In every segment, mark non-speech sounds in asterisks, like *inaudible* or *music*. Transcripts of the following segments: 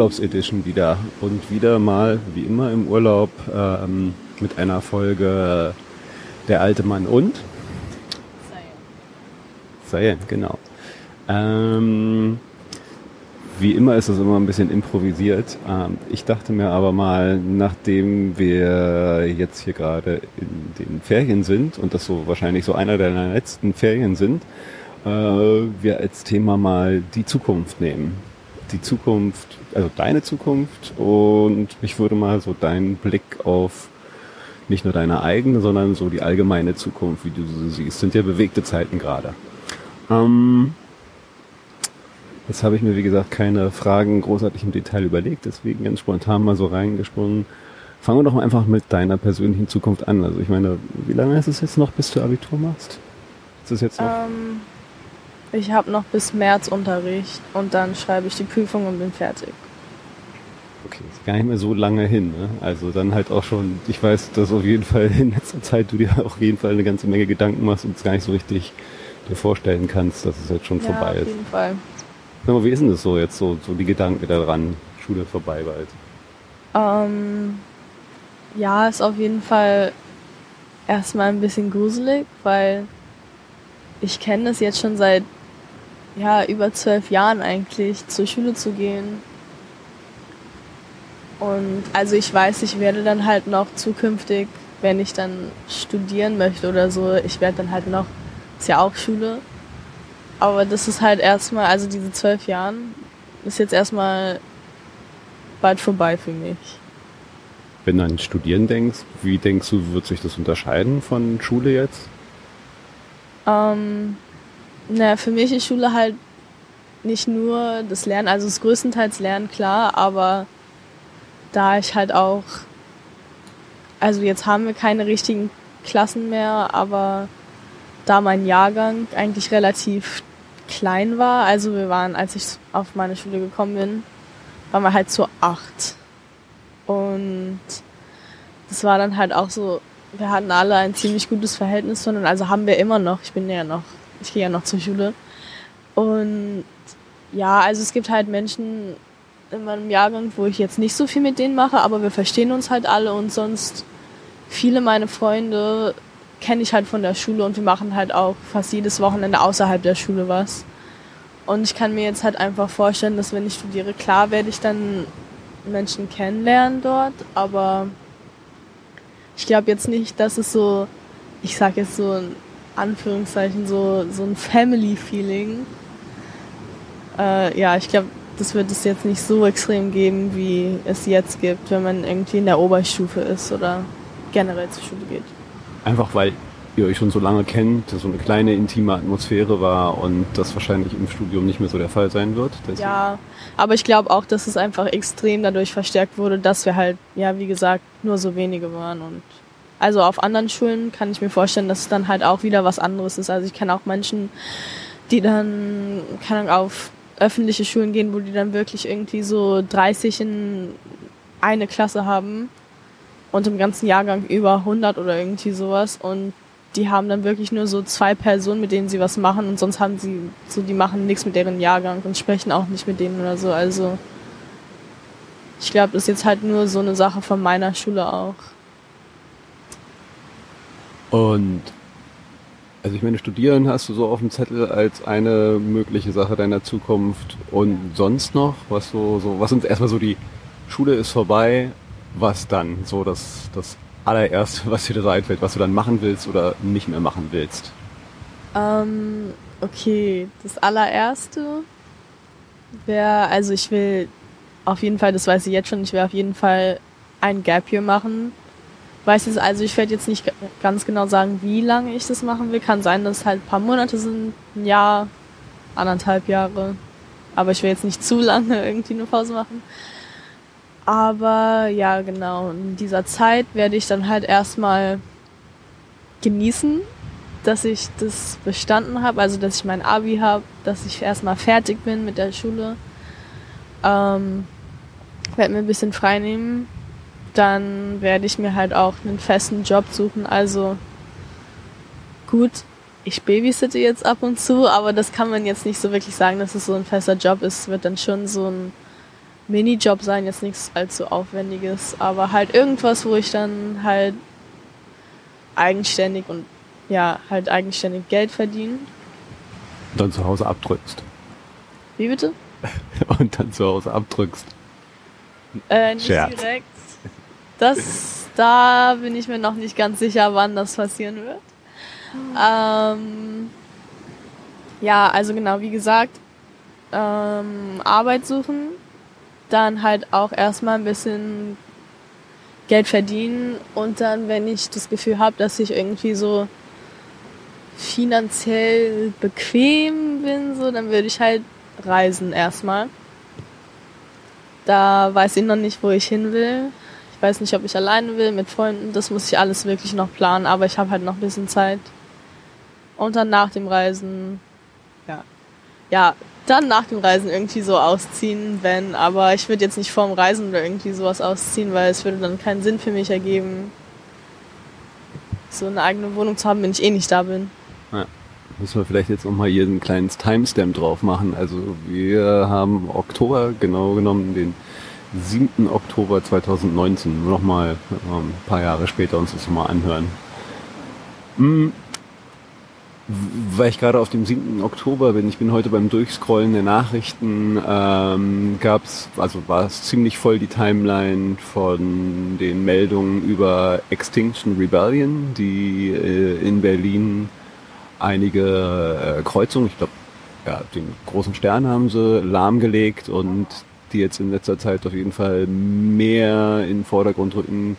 Urlaubsedition wieder. Und wieder mal, wie immer im Urlaub, ähm, mit einer Folge Der alte Mann und Seien, genau. Ähm, wie immer ist es immer ein bisschen improvisiert. Ähm, ich dachte mir aber mal, nachdem wir jetzt hier gerade in den Ferien sind und das so wahrscheinlich so einer deiner letzten Ferien sind, äh, wir als Thema mal die Zukunft nehmen die Zukunft, also deine Zukunft und ich würde mal so deinen Blick auf nicht nur deine eigene, sondern so die allgemeine Zukunft, wie du sie siehst. Sind ja bewegte Zeiten gerade. Ähm, jetzt habe ich mir, wie gesagt, keine Fragen großartig im Detail überlegt, deswegen ganz spontan mal so reingesprungen. Fangen wir doch mal einfach mit deiner persönlichen Zukunft an. Also ich meine, wie lange ist es jetzt noch, bis du Abitur machst? Ist es jetzt noch? Ähm, ich habe noch bis März Unterricht und dann schreibe ich die Prüfung und bin fertig. Okay, ist gar nicht mehr so lange hin. Ne? Also dann halt auch schon, ich weiß, dass auf jeden Fall in letzter Zeit du dir auf jeden Fall eine ganze Menge Gedanken machst und es gar nicht so richtig dir vorstellen kannst, dass es jetzt schon ja, vorbei ist. Auf jeden Fall. Sag mal, wie ist denn das so jetzt, so, so die Gedanken daran, Schule vorbei bald? Ähm, ja, ist auf jeden Fall erstmal ein bisschen gruselig, weil ich kenne das jetzt schon seit ja, über zwölf Jahren eigentlich zur Schule zu gehen. Und also ich weiß, ich werde dann halt noch zukünftig, wenn ich dann studieren möchte oder so, ich werde dann halt noch, ist ja auch Schule. Aber das ist halt erstmal, also diese zwölf Jahren ist jetzt erstmal bald vorbei für mich. Wenn du an Studieren denkst, wie denkst du, wird sich das unterscheiden von Schule jetzt? Ähm, naja, für mich ist Schule halt nicht nur das Lernen, also das größtenteils Lernen, klar, aber da ich halt auch, also jetzt haben wir keine richtigen Klassen mehr, aber da mein Jahrgang eigentlich relativ klein war, also wir waren, als ich auf meine Schule gekommen bin, waren wir halt zu acht. Und das war dann halt auch so, wir hatten alle ein ziemlich gutes Verhältnis zueinander, also haben wir immer noch, ich bin ja noch ich gehe ja noch zur Schule. Und ja, also es gibt halt Menschen in meinem Jahrgang, wo ich jetzt nicht so viel mit denen mache, aber wir verstehen uns halt alle und sonst viele meiner Freunde kenne ich halt von der Schule und wir machen halt auch fast jedes Wochenende außerhalb der Schule was. Und ich kann mir jetzt halt einfach vorstellen, dass wenn ich studiere, klar werde ich dann Menschen kennenlernen dort, aber ich glaube jetzt nicht, dass es so, ich sag jetzt so ein Anführungszeichen so, so ein Family-Feeling. Äh, ja, ich glaube, das wird es jetzt nicht so extrem geben, wie es jetzt gibt, wenn man irgendwie in der Oberstufe ist oder generell zur Schule geht. Einfach weil ihr euch schon so lange kennt, so eine kleine intime Atmosphäre war und das wahrscheinlich im Studium nicht mehr so der Fall sein wird. Deswegen. Ja, aber ich glaube auch, dass es einfach extrem dadurch verstärkt wurde, dass wir halt, ja, wie gesagt, nur so wenige waren und also auf anderen Schulen kann ich mir vorstellen, dass es dann halt auch wieder was anderes ist. Also ich kenne auch Menschen, die dann, keine Ahnung, auf öffentliche Schulen gehen, wo die dann wirklich irgendwie so 30 in eine Klasse haben und im ganzen Jahrgang über 100 oder irgendwie sowas und die haben dann wirklich nur so zwei Personen, mit denen sie was machen und sonst haben sie so, die machen nichts mit deren Jahrgang und sprechen auch nicht mit denen oder so. Also ich glaube, das ist jetzt halt nur so eine Sache von meiner Schule auch. Und also ich meine, studieren hast du so auf dem Zettel als eine mögliche Sache deiner Zukunft und sonst noch, was so, so, was uns erstmal so die Schule ist vorbei, was dann? So das, das allererste, was dir da einfällt, was du dann machen willst oder nicht mehr machen willst? Ähm, okay, das allererste wäre, also ich will auf jeden Fall, das weiß ich jetzt schon, ich will auf jeden Fall ein Gap Year machen weiß jetzt, also ich werde jetzt nicht ganz genau sagen, wie lange ich das machen will. Kann sein, dass es halt ein paar Monate sind, ein Jahr, anderthalb Jahre. Aber ich will jetzt nicht zu lange *laughs* irgendwie eine Pause machen. Aber ja, genau. In dieser Zeit werde ich dann halt erstmal genießen, dass ich das bestanden habe, also dass ich mein Abi habe, dass ich erstmal fertig bin mit der Schule. Ähm, werde mir ein bisschen frei nehmen. Dann werde ich mir halt auch einen festen Job suchen. Also gut, ich babysitte jetzt ab und zu, aber das kann man jetzt nicht so wirklich sagen, dass es so ein fester Job ist. Es wird dann schon so ein Minijob sein, jetzt nichts allzu aufwendiges, aber halt irgendwas, wo ich dann halt eigenständig und ja, halt eigenständig Geld verdiene. Und dann zu Hause abdrückst. Wie bitte? *laughs* und dann zu Hause abdrückst. Äh, nicht Scherz. direkt. Das, da bin ich mir noch nicht ganz sicher, wann das passieren wird. Ähm, ja, also genau, wie gesagt, ähm, Arbeit suchen, dann halt auch erstmal ein bisschen Geld verdienen und dann, wenn ich das Gefühl habe, dass ich irgendwie so finanziell bequem bin, so, dann würde ich halt reisen erstmal. Da weiß ich noch nicht, wo ich hin will. Weiß nicht, ob ich alleine will, mit Freunden. Das muss ich alles wirklich noch planen, aber ich habe halt noch ein bisschen Zeit. Und dann nach dem Reisen, ja, ja, dann nach dem Reisen irgendwie so ausziehen, wenn, aber ich würde jetzt nicht vorm Reisen oder irgendwie sowas ausziehen, weil es würde dann keinen Sinn für mich ergeben, so eine eigene Wohnung zu haben, wenn ich eh nicht da bin. Ja. Müssen wir vielleicht jetzt nochmal hier ein kleines Timestamp drauf machen. Also wir haben Oktober, genau genommen den 7. Oktober 2019, nochmal ähm, ein paar Jahre später uns das nochmal anhören. Hm, weil ich gerade auf dem 7. Oktober bin, ich bin heute beim Durchscrollen der Nachrichten, ähm, gab's, also war es ziemlich voll die Timeline von den Meldungen über Extinction Rebellion, die äh, in Berlin einige äh, Kreuzungen, ich glaube, ja, den großen Stern haben sie lahmgelegt und die jetzt in letzter Zeit auf jeden Fall mehr in den Vordergrund rücken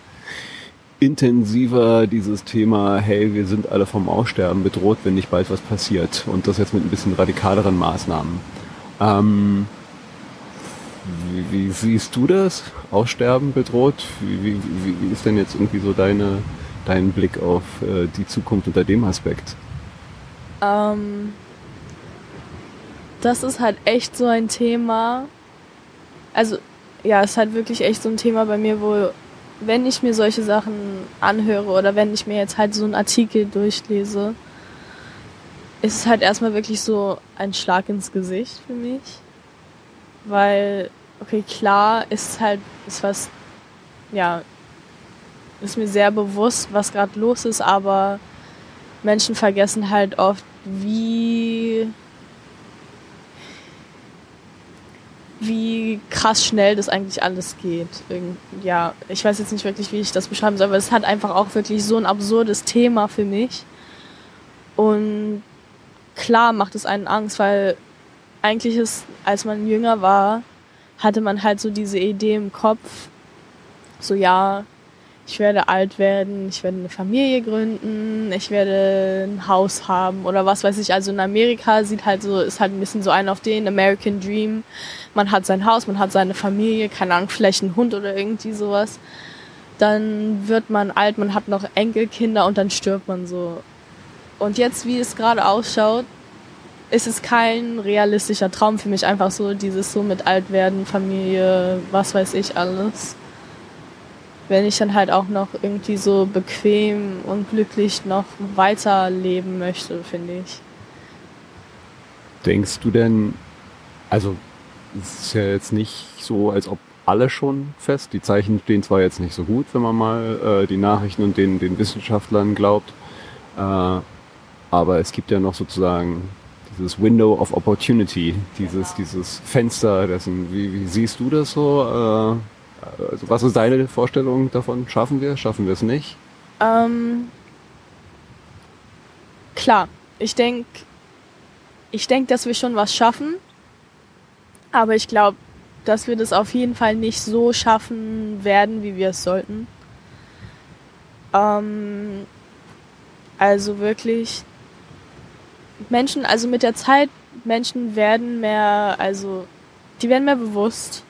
intensiver dieses Thema, hey, wir sind alle vom Aussterben bedroht, wenn nicht bald was passiert. Und das jetzt mit ein bisschen radikaleren Maßnahmen. Ähm, wie, wie siehst du das? Aussterben bedroht? Wie, wie, wie ist denn jetzt irgendwie so deine, dein Blick auf äh, die Zukunft unter dem Aspekt? Ähm, das ist halt echt so ein Thema. Also, ja, es ist halt wirklich echt so ein Thema bei mir, wo wenn ich mir solche Sachen anhöre oder wenn ich mir jetzt halt so einen Artikel durchlese, ist es halt erstmal wirklich so ein Schlag ins Gesicht für mich. Weil, okay, klar, ist halt, ist was, ja, ist mir sehr bewusst, was gerade los ist, aber Menschen vergessen halt oft, wie wie krass schnell das eigentlich alles geht. Ja, ich weiß jetzt nicht wirklich, wie ich das beschreiben soll, aber es hat einfach auch wirklich so ein absurdes Thema für mich. Und klar macht es einen Angst, weil eigentlich ist, als man jünger war, hatte man halt so diese Idee im Kopf, so ja, ich werde alt werden, ich werde eine Familie gründen, ich werde ein Haus haben oder was weiß ich. Also in Amerika sieht halt so, ist halt ein bisschen so ein auf den American Dream. Man hat sein Haus, man hat seine Familie, keine Ahnung, vielleicht einen Hund oder irgendwie sowas. Dann wird man alt, man hat noch Enkelkinder und dann stirbt man so. Und jetzt, wie es gerade ausschaut, ist es kein realistischer Traum für mich. Einfach so dieses so mit alt werden, Familie, was weiß ich alles wenn ich dann halt auch noch irgendwie so bequem und glücklich noch weiterleben möchte, finde ich. Denkst du denn, also es ist ja jetzt nicht so, als ob alle schon fest, die Zeichen stehen zwar jetzt nicht so gut, wenn man mal äh, die Nachrichten und den, den Wissenschaftlern glaubt, äh, aber es gibt ja noch sozusagen dieses Window of Opportunity, dieses, dieses Fenster dessen. Wie, wie siehst du das so? Also was ist deine Vorstellung davon? Schaffen wir? Schaffen wir es nicht? Ähm, klar, ich denke, ich denke, dass wir schon was schaffen. Aber ich glaube, dass wir das auf jeden Fall nicht so schaffen werden, wie wir es sollten. Ähm, also wirklich Menschen, also mit der Zeit, Menschen werden mehr, also die werden mehr bewusst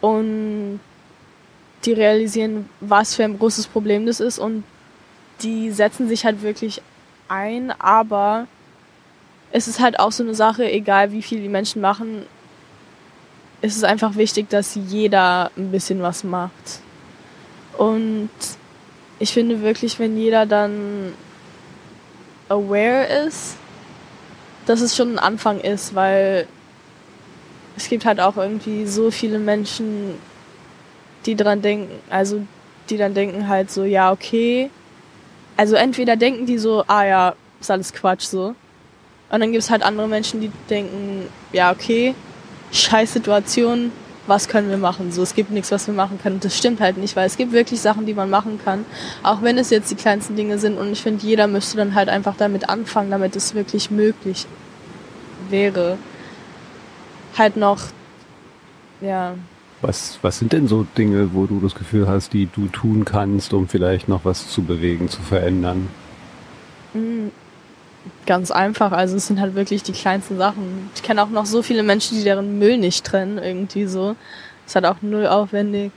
und die realisieren, was für ein großes Problem das ist und die setzen sich halt wirklich ein, aber es ist halt auch so eine Sache, egal wie viel die Menschen machen, es ist einfach wichtig, dass jeder ein bisschen was macht. Und ich finde wirklich, wenn jeder dann aware ist, dass es schon ein Anfang ist, weil es gibt halt auch irgendwie so viele Menschen, die dran denken, also die dann denken halt so, ja, okay. Also entweder denken die so, ah ja, ist alles Quatsch so. Und dann gibt es halt andere Menschen, die denken, ja, okay, scheiß Situation, was können wir machen? So, es gibt nichts, was wir machen können. Und das stimmt halt nicht, weil es gibt wirklich Sachen, die man machen kann, auch wenn es jetzt die kleinsten Dinge sind. Und ich finde, jeder müsste dann halt einfach damit anfangen, damit es wirklich möglich wäre. Halt noch, ja. Was, was sind denn so Dinge, wo du das Gefühl hast, die du tun kannst, um vielleicht noch was zu bewegen, zu verändern? Mhm ganz einfach. Also es sind halt wirklich die kleinsten Sachen. Ich kenne auch noch so viele Menschen, die deren Müll nicht trennen, irgendwie so. Ist halt auch null aufwendig.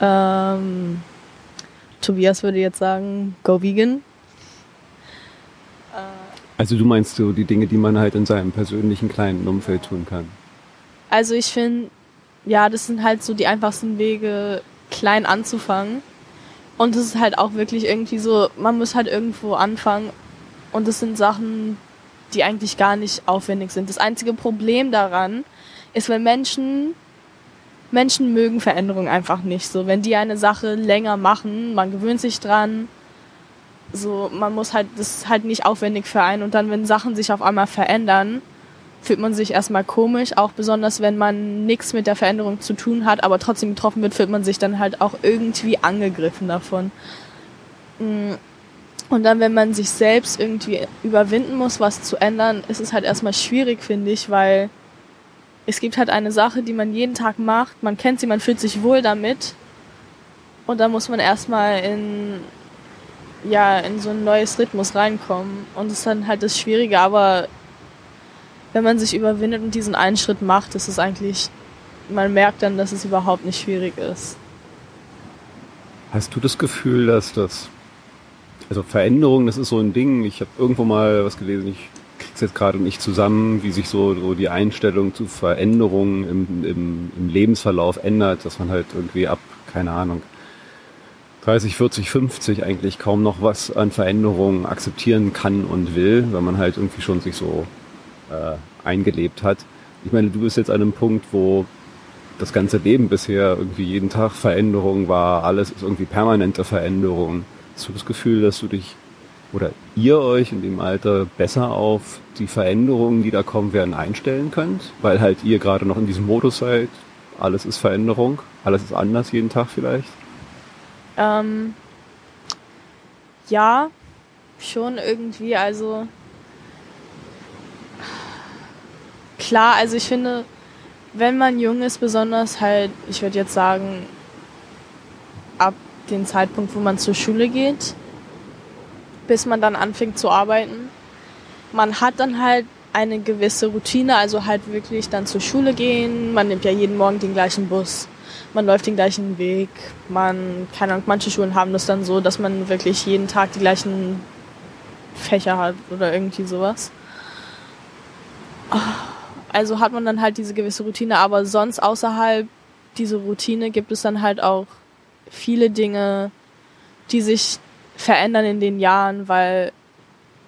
Ähm, Tobias würde jetzt sagen, go vegan. Also du meinst so die Dinge, die man halt in seinem persönlichen kleinen Umfeld tun kann? Also ich finde, ja, das sind halt so die einfachsten Wege, klein anzufangen. Und es ist halt auch wirklich irgendwie so, man muss halt irgendwo anfangen und das sind Sachen, die eigentlich gar nicht aufwendig sind. Das einzige Problem daran ist, wenn Menschen, Menschen mögen Veränderung einfach nicht so. Wenn die eine Sache länger machen, man gewöhnt sich dran, so, man muss halt, das ist halt nicht aufwendig für einen. Und dann, wenn Sachen sich auf einmal verändern, fühlt man sich erstmal komisch, auch besonders wenn man nichts mit der Veränderung zu tun hat, aber trotzdem getroffen wird, fühlt man sich dann halt auch irgendwie angegriffen davon. Mm. Und dann, wenn man sich selbst irgendwie überwinden muss, was zu ändern, ist es halt erstmal schwierig, finde ich, weil es gibt halt eine Sache, die man jeden Tag macht, man kennt sie, man fühlt sich wohl damit. Und dann muss man erstmal in, ja, in so ein neues Rhythmus reinkommen. Und das ist dann halt das Schwierige, aber wenn man sich überwindet und diesen einen Schritt macht, ist es eigentlich, man merkt dann, dass es überhaupt nicht schwierig ist. Hast du das Gefühl, dass das also Veränderung, das ist so ein Ding. Ich habe irgendwo mal was gelesen, ich krieg's jetzt gerade nicht zusammen, wie sich so, so die Einstellung zu Veränderungen im, im, im Lebensverlauf ändert, dass man halt irgendwie ab, keine Ahnung, 30, 40, 50 eigentlich kaum noch was an Veränderungen akzeptieren kann und will, weil man halt irgendwie schon sich so äh, eingelebt hat. Ich meine, du bist jetzt an einem Punkt, wo das ganze Leben bisher irgendwie jeden Tag Veränderung war, alles ist irgendwie permanente Veränderung. Hast du das Gefühl, dass du dich oder ihr euch in dem Alter besser auf die Veränderungen, die da kommen werden, einstellen könnt? Weil halt ihr gerade noch in diesem Modus seid, alles ist Veränderung, alles ist anders jeden Tag vielleicht? Ähm, ja, schon irgendwie, also klar, also ich finde, wenn man jung ist, besonders halt, ich würde jetzt sagen, ab den Zeitpunkt, wo man zur Schule geht, bis man dann anfängt zu arbeiten. Man hat dann halt eine gewisse Routine, also halt wirklich dann zur Schule gehen. Man nimmt ja jeden Morgen den gleichen Bus. Man läuft den gleichen Weg. Man, keine Ahnung, manche Schulen haben das dann so, dass man wirklich jeden Tag die gleichen Fächer hat oder irgendwie sowas. Also hat man dann halt diese gewisse Routine, aber sonst außerhalb dieser Routine gibt es dann halt auch viele Dinge, die sich verändern in den Jahren, weil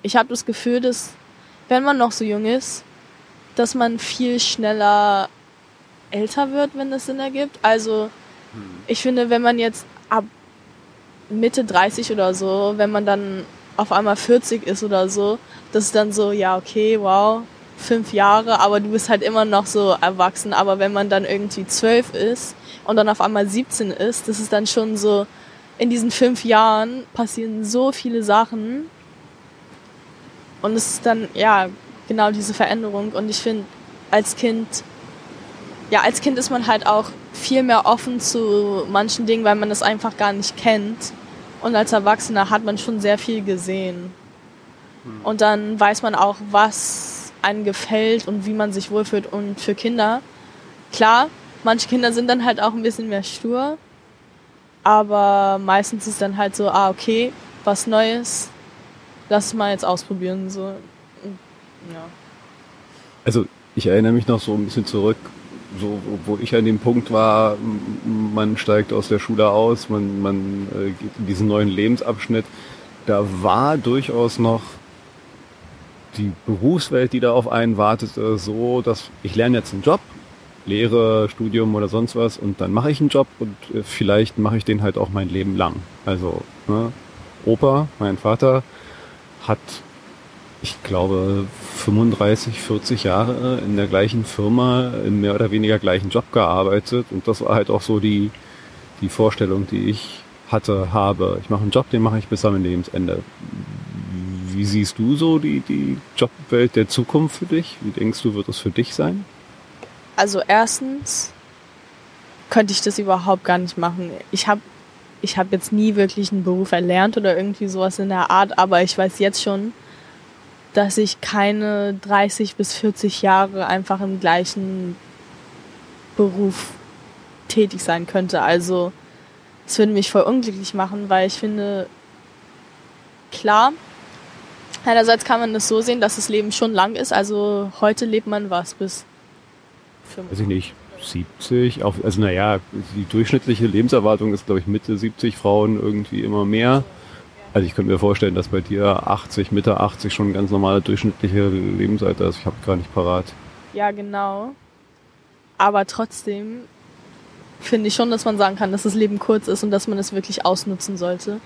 ich habe das Gefühl, dass wenn man noch so jung ist, dass man viel schneller älter wird, wenn das Sinn ergibt. Also ich finde, wenn man jetzt ab Mitte 30 oder so, wenn man dann auf einmal 40 ist oder so, das ist dann so, ja, okay, wow, fünf Jahre, aber du bist halt immer noch so erwachsen. Aber wenn man dann irgendwie zwölf ist und dann auf einmal 17 ist, das ist dann schon so, in diesen fünf Jahren passieren so viele Sachen. Und es ist dann, ja, genau diese Veränderung. Und ich finde, als Kind, ja, als Kind ist man halt auch viel mehr offen zu manchen Dingen, weil man das einfach gar nicht kennt. Und als Erwachsener hat man schon sehr viel gesehen. Und dann weiß man auch, was einem gefällt und wie man sich wohlfühlt. Und für Kinder, klar, manche Kinder sind dann halt auch ein bisschen mehr stur. Aber meistens ist dann halt so, ah, okay, was Neues, lass mal jetzt ausprobieren. So. Ja. Also ich erinnere mich noch so ein bisschen zurück, so, wo ich an dem Punkt war, man steigt aus der Schule aus, man, man äh, geht in diesen neuen Lebensabschnitt. Da war durchaus noch die Berufswelt, die da auf einen wartete, so, dass ich lerne jetzt einen Job, Lehre, Studium oder sonst was und dann mache ich einen Job und äh, vielleicht mache ich den halt auch mein Leben lang. Also, ne, Opa, mein Vater, hat ich glaube, 35, 40 Jahre in der gleichen Firma, in mehr oder weniger gleichen Job gearbeitet. Und das war halt auch so die, die Vorstellung, die ich hatte, habe. Ich mache einen Job, den mache ich bis am Lebensende. Wie siehst du so die, die Jobwelt der Zukunft für dich? Wie denkst du, wird es für dich sein? Also erstens könnte ich das überhaupt gar nicht machen. Ich habe ich hab jetzt nie wirklich einen Beruf erlernt oder irgendwie sowas in der Art, aber ich weiß jetzt schon, dass ich keine 30 bis 40 Jahre einfach im gleichen Beruf tätig sein könnte. Also es würde mich voll unglücklich machen, weil ich finde, klar, einerseits kann man das so sehen, dass das Leben schon lang ist. Also heute lebt man was bis 50. Weiß ich nicht. 70, also naja, die durchschnittliche Lebenserwartung ist, glaube ich, Mitte 70 Frauen irgendwie immer mehr. Also ich könnte mir vorstellen, dass bei dir 80, Mitte 80 schon ein ganz normale durchschnittliche Lebensalter ist. Ich habe gar nicht parat. Ja, genau. Aber trotzdem finde ich schon, dass man sagen kann, dass das Leben kurz ist und dass man es wirklich ausnutzen sollte.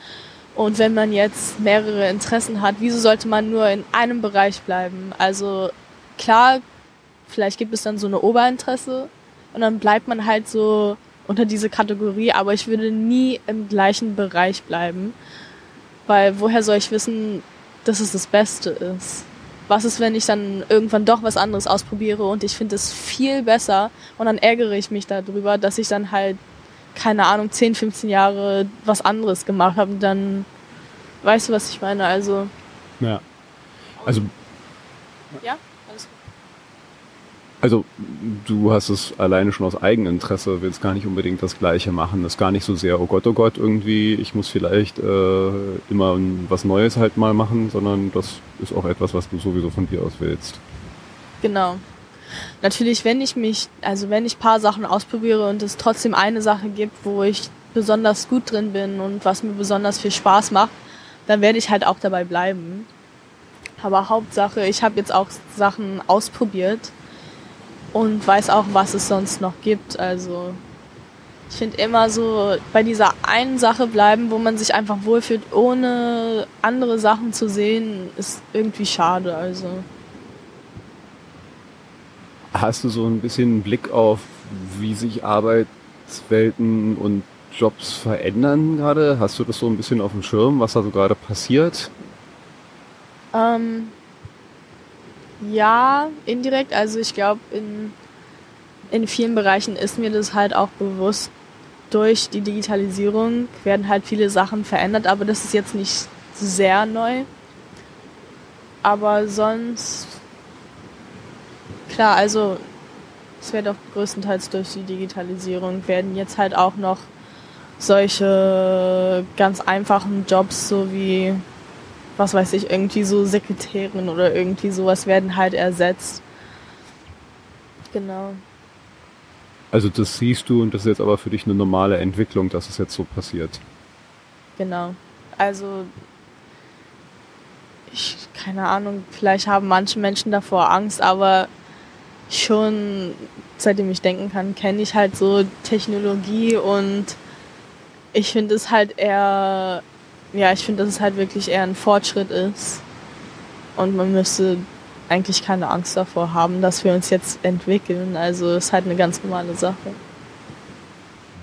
Und wenn man jetzt mehrere Interessen hat, wieso sollte man nur in einem Bereich bleiben? Also klar, vielleicht gibt es dann so eine Oberinteresse und dann bleibt man halt so unter diese Kategorie, aber ich würde nie im gleichen Bereich bleiben. Weil woher soll ich wissen, dass es das Beste ist? Was ist, wenn ich dann irgendwann doch was anderes ausprobiere und ich finde es viel besser und dann ärgere ich mich darüber, dass ich dann halt, keine Ahnung, 10, 15 Jahre was anderes gemacht habe und dann, weißt du, was ich meine? Also. Ja. Also. Ja? Also du hast es alleine schon aus Eigeninteresse, willst gar nicht unbedingt das Gleiche machen. Das ist gar nicht so sehr, oh Gott, oh Gott, irgendwie, ich muss vielleicht äh, immer was Neues halt mal machen, sondern das ist auch etwas, was du sowieso von dir aus willst. Genau. Natürlich, wenn ich mich, also wenn ich paar Sachen ausprobiere und es trotzdem eine Sache gibt, wo ich besonders gut drin bin und was mir besonders viel Spaß macht, dann werde ich halt auch dabei bleiben. Aber Hauptsache, ich habe jetzt auch Sachen ausprobiert und weiß auch, was es sonst noch gibt. Also ich finde immer so bei dieser einen Sache bleiben, wo man sich einfach wohlfühlt, ohne andere Sachen zu sehen, ist irgendwie schade. Also hast du so ein bisschen einen Blick auf, wie sich Arbeitswelten und Jobs verändern gerade? Hast du das so ein bisschen auf dem Schirm, was da so gerade passiert? Ähm, ja, indirekt. Also ich glaube, in, in vielen Bereichen ist mir das halt auch bewusst. Durch die Digitalisierung werden halt viele Sachen verändert, aber das ist jetzt nicht sehr neu. Aber sonst, klar, also es wird auch größtenteils durch die Digitalisierung werden jetzt halt auch noch solche ganz einfachen Jobs, so wie was weiß ich, irgendwie so Sekretärin oder irgendwie sowas werden halt ersetzt. Genau. Also das siehst du und das ist jetzt aber für dich eine normale Entwicklung, dass es jetzt so passiert. Genau. Also ich, keine Ahnung, vielleicht haben manche Menschen davor Angst, aber schon seitdem ich denken kann, kenne ich halt so Technologie und ich finde es halt eher ja, ich finde, dass es halt wirklich eher ein Fortschritt ist. Und man müsste eigentlich keine Angst davor haben, dass wir uns jetzt entwickeln. Also es ist halt eine ganz normale Sache.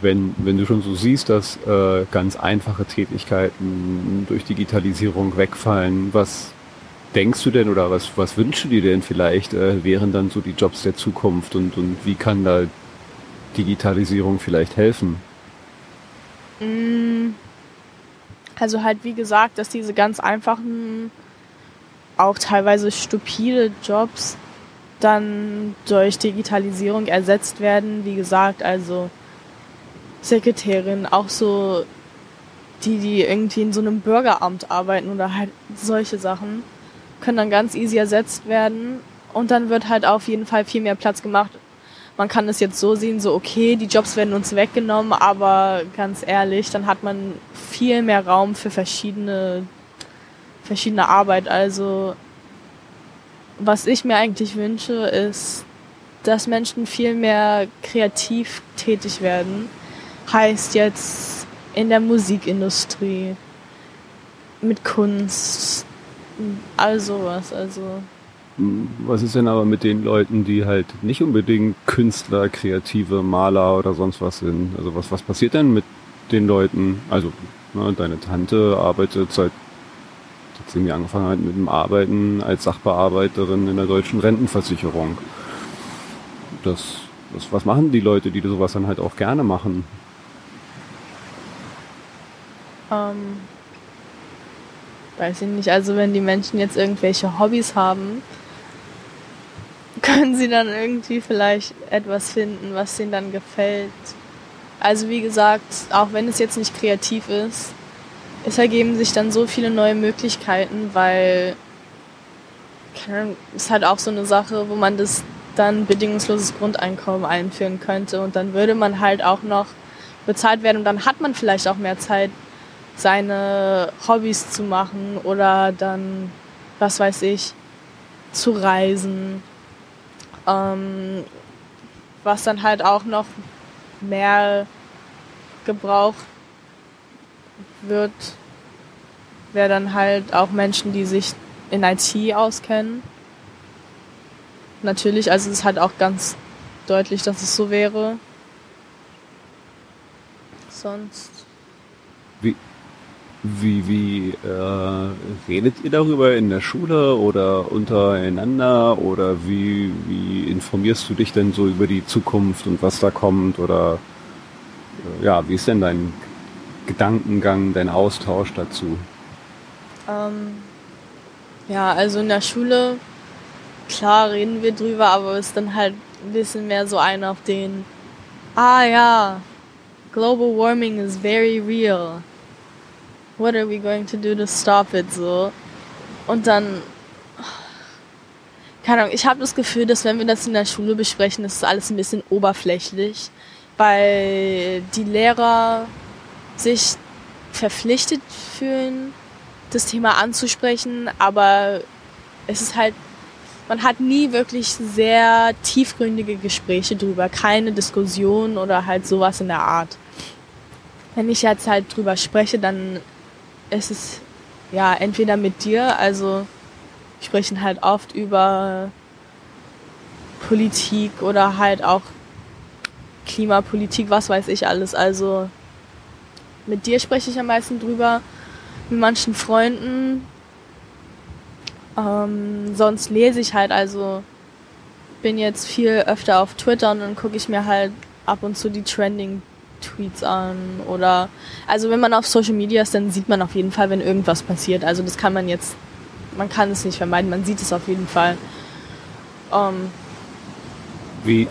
Wenn, wenn du schon so siehst, dass äh, ganz einfache Tätigkeiten durch Digitalisierung wegfallen, was denkst du denn oder was, was wünschst du dir denn vielleicht, äh, wären dann so die Jobs der Zukunft und, und wie kann da Digitalisierung vielleicht helfen? Mm Also halt, wie gesagt, dass diese ganz einfachen, auch teilweise stupide Jobs dann durch Digitalisierung ersetzt werden. Wie gesagt, also Sekretärin, auch so die, die irgendwie in so einem Bürgeramt arbeiten oder halt solche Sachen, können dann ganz easy ersetzt werden. Und dann wird halt auf jeden Fall viel mehr Platz gemacht. Man kann es jetzt so sehen, so okay, die Jobs werden uns weggenommen, aber ganz ehrlich, dann hat man viel mehr Raum für verschiedene, verschiedene Arbeit. Also was ich mir eigentlich wünsche, ist, dass Menschen viel mehr kreativ tätig werden. Heißt jetzt in der Musikindustrie, mit Kunst, all sowas. Also. Was ist denn aber mit den Leuten, die halt nicht unbedingt Künstler, Kreative, Maler oder sonst was sind? Also was, was passiert denn mit den Leuten? Also ne, deine Tante arbeitet seit seitdem sie angefangen hat mit dem Arbeiten als Sachbearbeiterin in der deutschen Rentenversicherung. Das, das, was machen die Leute, die sowas dann halt auch gerne machen? Ähm, weiß ich nicht. Also wenn die Menschen jetzt irgendwelche Hobbys haben, können sie dann irgendwie vielleicht etwas finden, was ihnen dann gefällt. Also wie gesagt, auch wenn es jetzt nicht kreativ ist, es ergeben sich dann so viele neue Möglichkeiten, weil es halt auch so eine Sache, wo man das dann bedingungsloses Grundeinkommen einführen könnte und dann würde man halt auch noch bezahlt werden und dann hat man vielleicht auch mehr Zeit, seine Hobbys zu machen oder dann, was weiß ich, zu reisen. Ähm, was dann halt auch noch mehr gebraucht wird, wäre dann halt auch Menschen, die sich in IT auskennen. Natürlich, also es ist halt auch ganz deutlich, dass es so wäre. Sonst. Wie, wie, äh, redet ihr darüber in der Schule oder untereinander oder wie, wie informierst du dich denn so über die Zukunft und was da kommt oder äh, ja, wie ist denn dein Gedankengang, dein Austausch dazu? Ähm, ja, also in der Schule, klar reden wir drüber, aber es ist dann halt ein bisschen mehr so ein auf den, ah ja, global warming is very real. What are we going to do to stop it? So. Und dann, keine Ahnung, ich habe das Gefühl, dass wenn wir das in der Schule besprechen, ist alles ein bisschen oberflächlich, weil die Lehrer sich verpflichtet fühlen, das Thema anzusprechen, aber es ist halt, man hat nie wirklich sehr tiefgründige Gespräche drüber, keine Diskussion oder halt sowas in der Art. Wenn ich jetzt halt drüber spreche, dann ist es ja entweder mit dir, also wir sprechen halt oft über Politik oder halt auch Klimapolitik, was weiß ich alles. Also mit dir spreche ich am meisten drüber, mit manchen Freunden. Ähm, sonst lese ich halt, also bin jetzt viel öfter auf Twitter und dann gucke ich mir halt ab und zu die Trending Tweets an oder also wenn man auf Social Media ist, dann sieht man auf jeden Fall, wenn irgendwas passiert. Also das kann man jetzt, man kann es nicht vermeiden, man sieht es auf jeden Fall. Ähm, Wie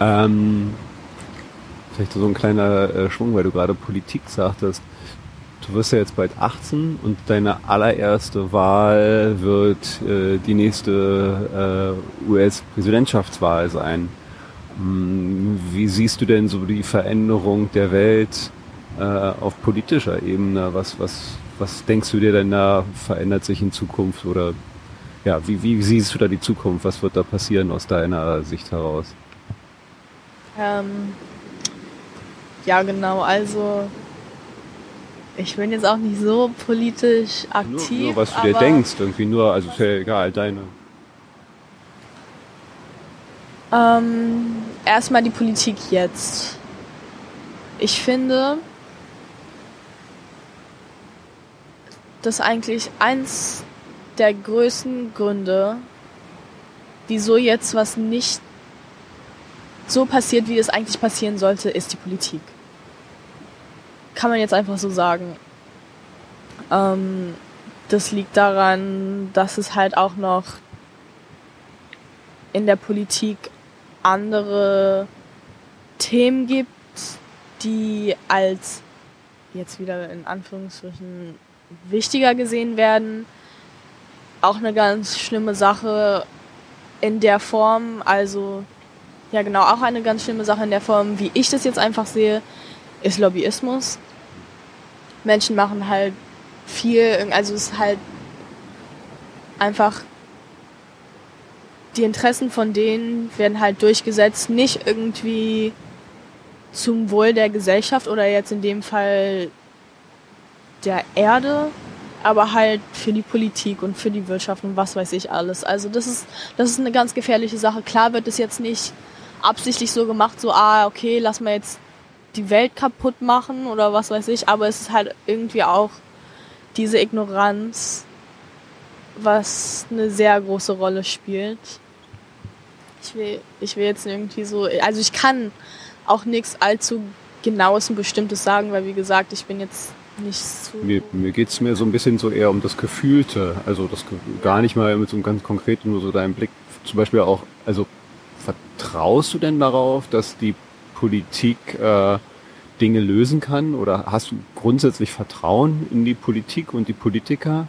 ähm, Vielleicht so ein kleiner äh, Schwung, weil du gerade Politik sagtest. Du wirst ja jetzt bald 18 und deine allererste Wahl wird äh, die nächste äh, US-Präsidentschaftswahl sein. Wie siehst du denn so die Veränderung der Welt äh, auf politischer Ebene? Was, was, was denkst du dir denn da verändert sich in Zukunft oder ja, wie, wie siehst du da die Zukunft? Was wird da passieren aus deiner Sicht heraus? Ähm, ja, genau. Also ich bin jetzt auch nicht so politisch aktiv. Nur, nur was du dir denkst, irgendwie nur, also ist ja egal, deine. Ähm, erstmal die Politik jetzt. Ich finde, dass eigentlich eins der größten Gründe, wieso jetzt was nicht so passiert, wie es eigentlich passieren sollte, ist die Politik kann man jetzt einfach so sagen. Ähm, das liegt daran, dass es halt auch noch in der Politik andere Themen gibt, die als jetzt wieder in Anführungsstrichen wichtiger gesehen werden. Auch eine ganz schlimme Sache in der Form, also ja genau, auch eine ganz schlimme Sache in der Form, wie ich das jetzt einfach sehe, ist Lobbyismus. Menschen machen halt viel, also es ist halt einfach die Interessen von denen werden halt durchgesetzt, nicht irgendwie zum Wohl der Gesellschaft oder jetzt in dem Fall der Erde, aber halt für die Politik und für die Wirtschaft und was weiß ich alles. Also das ist, das ist eine ganz gefährliche Sache. Klar wird es jetzt nicht absichtlich so gemacht, so, ah, okay, lass mal jetzt die Welt kaputt machen oder was weiß ich, aber es ist halt irgendwie auch diese Ignoranz, was eine sehr große Rolle spielt. Ich will, ich will jetzt irgendwie so, also ich kann auch nichts allzu genaues und bestimmtes sagen, weil wie gesagt, ich bin jetzt nicht so. Mir, mir geht es mir so ein bisschen so eher um das Gefühlte, also das gar nicht mal mit so einem ganz konkreten, nur so deinem Blick, zum Beispiel auch, also vertraust du denn darauf, dass die Politik äh, Dinge lösen kann? Oder hast du grundsätzlich Vertrauen in die Politik und die Politiker?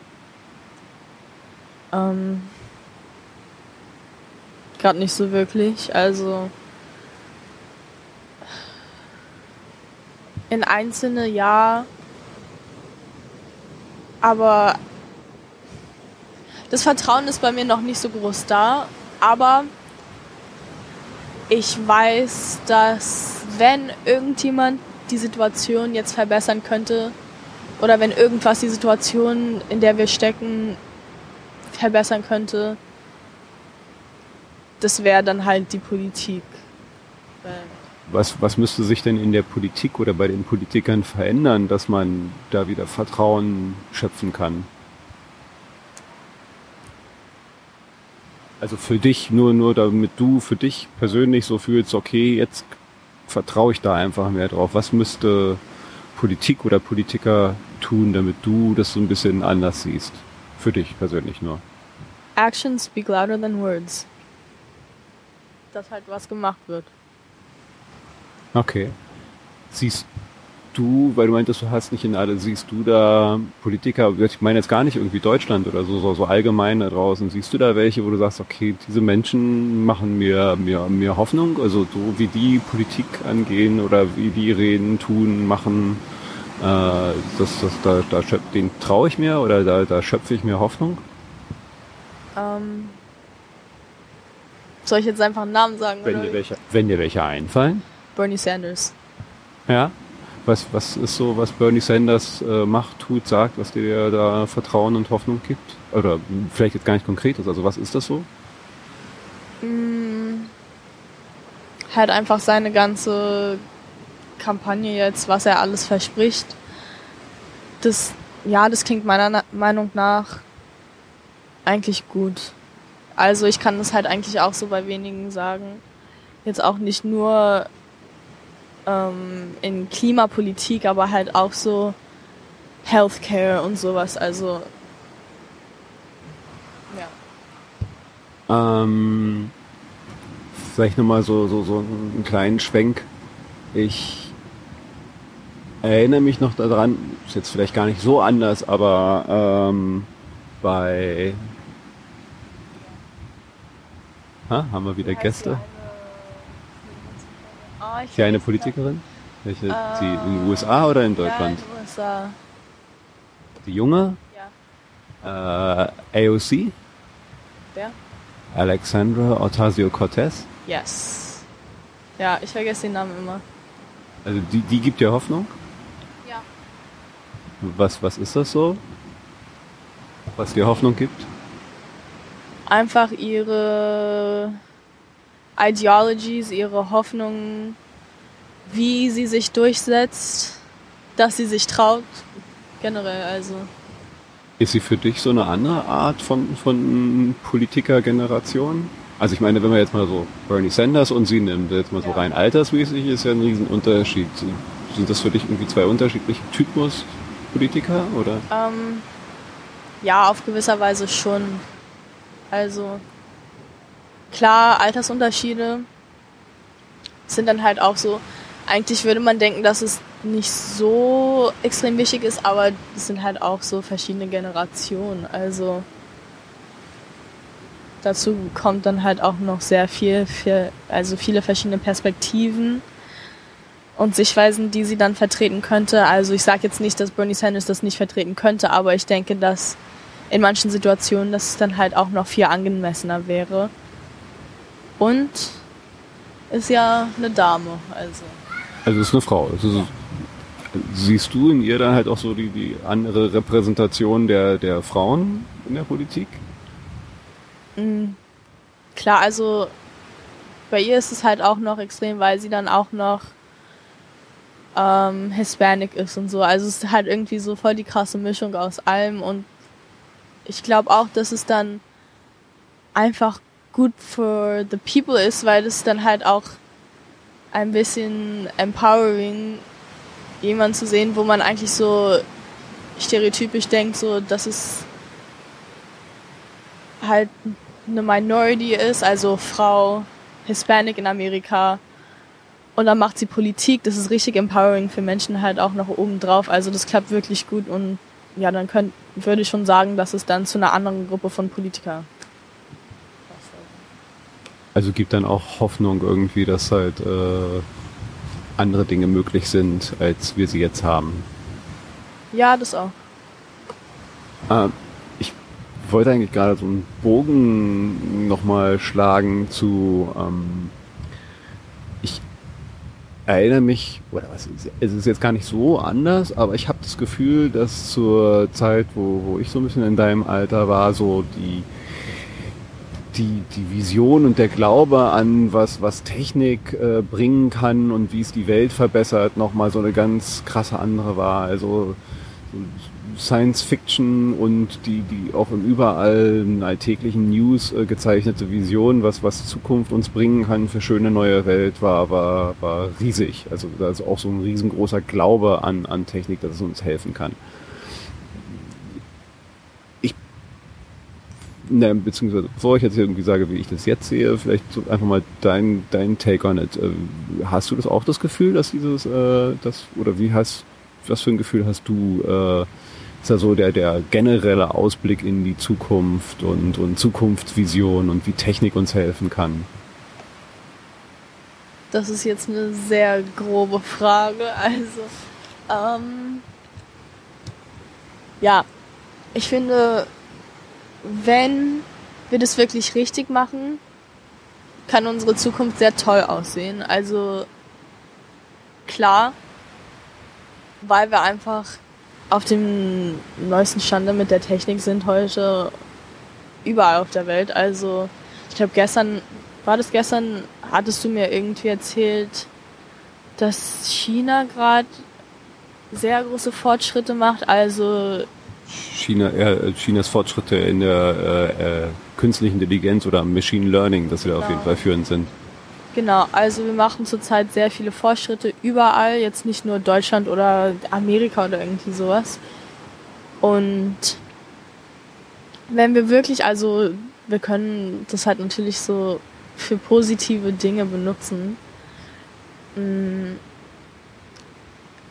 Ähm, Gerade nicht so wirklich. Also in einzelne ja, aber das Vertrauen ist bei mir noch nicht so groß da. Aber ich weiß, dass wenn irgendjemand die Situation jetzt verbessern könnte oder wenn irgendwas die Situation, in der wir stecken, verbessern könnte, das wäre dann halt die Politik. Was, was müsste sich denn in der Politik oder bei den Politikern verändern, dass man da wieder Vertrauen schöpfen kann? Also für dich, nur, nur damit du für dich persönlich so fühlst, okay, jetzt vertraue ich da einfach mehr drauf. Was müsste Politik oder Politiker tun, damit du das so ein bisschen anders siehst? Für dich persönlich nur. Actions speak louder than words. Dass halt was gemacht wird. Okay. Siehst du, weil du meintest, du hast nicht in alle, siehst du da Politiker, ich meine jetzt gar nicht irgendwie Deutschland oder so, so, so allgemein da draußen, siehst du da welche, wo du sagst, okay, diese Menschen machen mir, mir, mir Hoffnung, also so wie die Politik angehen oder wie die reden, tun, machen, äh, das, das, da, da schöpf, den traue ich mir oder da, da schöpfe ich mir Hoffnung? Ähm, soll ich jetzt einfach einen Namen sagen? Wenn, dir welche, wenn dir welche einfallen? Bernie Sanders. Ja? Was, was ist so, was Bernie Sanders äh, macht, tut, sagt, was dir da Vertrauen und Hoffnung gibt? Oder vielleicht jetzt gar nicht konkret ist, also was ist das so? Mm, halt einfach seine ganze Kampagne jetzt, was er alles verspricht. Das, ja, das klingt meiner Meinung nach eigentlich gut. Also ich kann das halt eigentlich auch so bei wenigen sagen. Jetzt auch nicht nur ähm, in Klimapolitik, aber halt auch so Healthcare und sowas. Also ja. Ähm, vielleicht nochmal so, so, so einen kleinen Schwenk. Ich erinnere mich noch daran, ist jetzt vielleicht gar nicht so anders, aber ähm, bei ha, haben wir wieder Gäste? Oh, ist sie eine Politikerin? Welche? Uh, die in den USA oder in Deutschland? Ja, in den USA. Die junge? Ja. Äh, AOC? Wer? Alexandra Ocasio-Cortez? Yes. Ja, ich vergesse den Namen immer. Also die, die gibt dir Hoffnung? Ja. Was, was ist das so? Was dir Hoffnung gibt? Einfach ihre Ideologies, ihre Hoffnungen, wie sie sich durchsetzt, dass sie sich traut, generell also. Ist sie für dich so eine andere Art von, von Politikergeneration? Also ich meine, wenn man jetzt mal so Bernie Sanders und sie nimmt, jetzt mal so rein altersmäßig, ist ja ein Riesenunterschied. sind das für dich irgendwie zwei unterschiedliche Typus Politiker oder? Ähm, ja, auf gewisser Weise schon. Also klar, Altersunterschiede sind dann halt auch so. Eigentlich würde man denken, dass es nicht so extrem wichtig ist, aber es sind halt auch so verschiedene Generationen. Also dazu kommt dann halt auch noch sehr viel, für, also viele verschiedene Perspektiven und Sichtweisen, die sie dann vertreten könnte. Also ich sage jetzt nicht, dass Bernie Sanders das nicht vertreten könnte, aber ich denke, dass in manchen Situationen das dann halt auch noch viel angemessener wäre. Und ist ja eine Dame, also. Also ist eine Frau. Also siehst du in ihr dann halt auch so die, die andere Repräsentation der, der Frauen in der Politik? Mhm. Klar, also bei ihr ist es halt auch noch extrem, weil sie dann auch noch ähm, Hispanic ist und so. Also es ist halt irgendwie so voll die krasse Mischung aus allem und ich glaube auch, dass es dann einfach gut für the people ist, weil es dann halt auch ein bisschen empowering, jemanden zu sehen, wo man eigentlich so stereotypisch denkt, so dass es halt eine Minority ist, also Frau, Hispanic in Amerika. Und dann macht sie Politik, das ist richtig empowering für Menschen halt auch noch oben drauf. Also das klappt wirklich gut und ja, dann könnt, würde ich schon sagen, dass es dann zu einer anderen Gruppe von Politikern. Also gibt dann auch Hoffnung irgendwie, dass halt äh, andere Dinge möglich sind, als wir sie jetzt haben. Ja, das auch. Äh, ich wollte eigentlich gerade so einen Bogen nochmal schlagen zu ähm, erinnere mich, oder was, es ist jetzt gar nicht so anders, aber ich habe das Gefühl, dass zur Zeit, wo, wo ich so ein bisschen in deinem Alter war, so die, die, die Vision und der Glaube an was, was Technik äh, bringen kann und wie es die Welt verbessert, nochmal so eine ganz krasse andere war. Also so, Science Fiction und die, die auch im überall in alltäglichen News äh, gezeichnete Vision, was, was Zukunft uns bringen kann für schöne neue Welt, war, war, war riesig. Also da ist auch so ein riesengroßer Glaube an, an Technik, dass es uns helfen kann. Ich, ne, beziehungsweise bevor ich jetzt irgendwie sage, wie ich das jetzt sehe, vielleicht so einfach mal dein, dein Take on it. Äh, hast du das auch das Gefühl, dass dieses, äh, das, oder wie hast, was für ein Gefühl hast du, äh, ist ja so der, der generelle Ausblick in die Zukunft und, und Zukunftsvision und wie Technik uns helfen kann? Das ist jetzt eine sehr grobe Frage. Also, ähm, ja, ich finde, wenn wir das wirklich richtig machen, kann unsere Zukunft sehr toll aussehen. Also klar, weil wir einfach auf dem neuesten Stande mit der Technik sind heute überall auf der Welt. Also ich glaube gestern, war das gestern, hattest du mir irgendwie erzählt, dass China gerade sehr große Fortschritte macht. Also China, äh, Chinas Fortschritte in der äh, äh, künstlichen Intelligenz oder Machine Learning, dass sie da auf jeden genau. Fall führend sind. Genau, also wir machen zurzeit sehr viele Fortschritte überall, jetzt nicht nur Deutschland oder Amerika oder irgendwie sowas. Und wenn wir wirklich, also wir können das halt natürlich so für positive Dinge benutzen. Mm,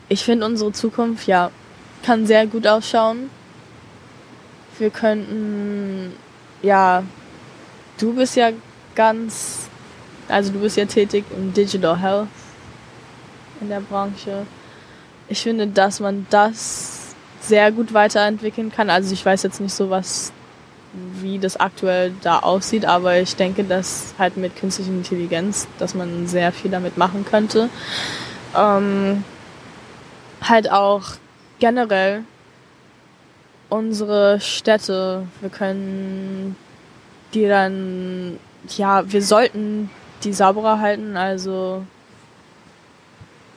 ich finde unsere Zukunft, ja, kann sehr gut ausschauen. Wir könnten, ja, du bist ja ganz also du bist ja tätig im Digital Health in der Branche. Ich finde, dass man das sehr gut weiterentwickeln kann. Also ich weiß jetzt nicht so was, wie das aktuell da aussieht, aber ich denke, dass halt mit künstlicher Intelligenz, dass man sehr viel damit machen könnte. Ähm, halt auch generell unsere Städte, wir können die dann, ja, wir sollten die sauberer halten, also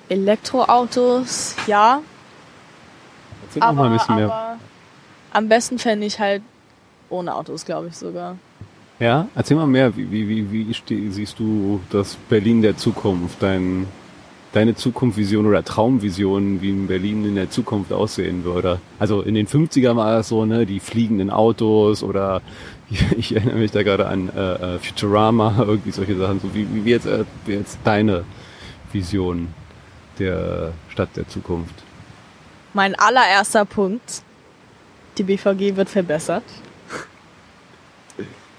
Elektroautos, ja. Erzähl aber, mal ein bisschen mehr. am besten fände ich halt ohne Autos, glaube ich sogar. Ja, erzähl mal mehr. Wie, wie, wie, wie siehst du das Berlin der Zukunft? Dein deine Zukunftsvision oder Traumvision, wie in Berlin in der Zukunft aussehen würde. Also in den 50er war es so, ne, die fliegenden Autos oder *laughs* ich, erinnere mich da gerade an äh, äh, Futurama, *laughs* irgendwie solche Sachen, so wie, wie jetzt, äh, wie jetzt deine Vision der Stadt der Zukunft. Mein allererster Punkt, die BVG wird verbessert.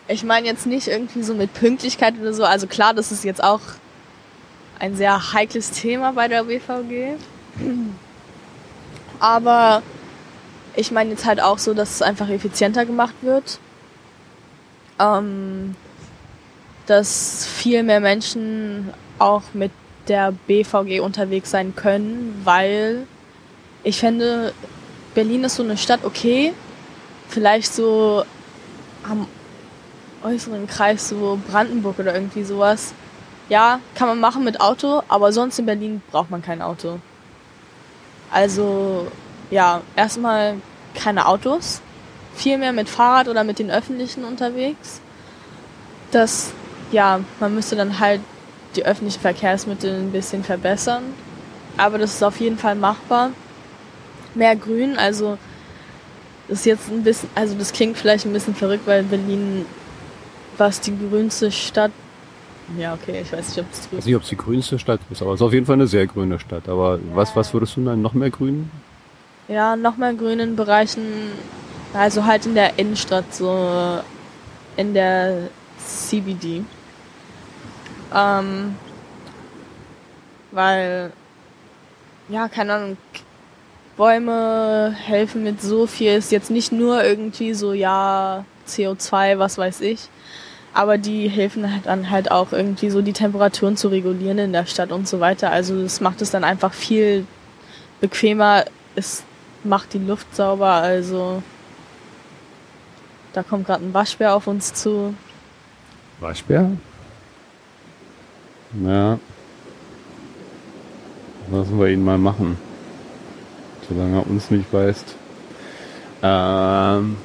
Ich meine jetzt nicht irgendwie so mit Pünktlichkeit oder so. Also klar, das ist jetzt auch ein sehr heikles Thema bei der BVG. Aber ich meine jetzt halt auch so, dass es einfach effizienter gemacht wird. Ähm, dass viel mehr Menschen auch mit der BVG unterwegs sein können, weil ich finde, Berlin ist so eine Stadt, okay, vielleicht so am äußeren Kreis, so Brandenburg oder irgendwie sowas. Ja, kann man machen mit Auto, aber sonst in Berlin braucht man kein Auto. Also, ja, erstmal keine Autos, viel mehr mit Fahrrad oder mit den Öffentlichen unterwegs. Das, ja, man müsste dann halt die öffentlichen Verkehrsmittel ein bisschen verbessern. Aber das ist auf jeden Fall machbar. Mehr Grün, also das ist jetzt ein bisschen, also das klingt vielleicht ein bisschen verrückt, weil Berlin was die grünste Stadt. Ja, okay, ich weiß nicht, ob es Ich weiß nicht, ob es die grünste Stadt ist, aber es ist auf jeden Fall eine sehr grüne Stadt. Aber ja. was, was würdest du dann noch mehr grün? Ja, noch mehr grün in Bereichen, also halt in der Innenstadt, so in der CBD. Ähm, weil, ja, keine Ahnung, Bäume helfen mit so viel. Ist jetzt nicht nur irgendwie so, ja, CO2, was weiß ich. Aber die helfen halt dann halt auch irgendwie so die Temperaturen zu regulieren in der Stadt und so weiter. Also das macht es dann einfach viel bequemer. Es macht die Luft sauber. Also da kommt gerade ein Waschbär auf uns zu. Waschbär? Ja. Lassen wir ihn mal machen. Solange er uns nicht beißt. Ähm.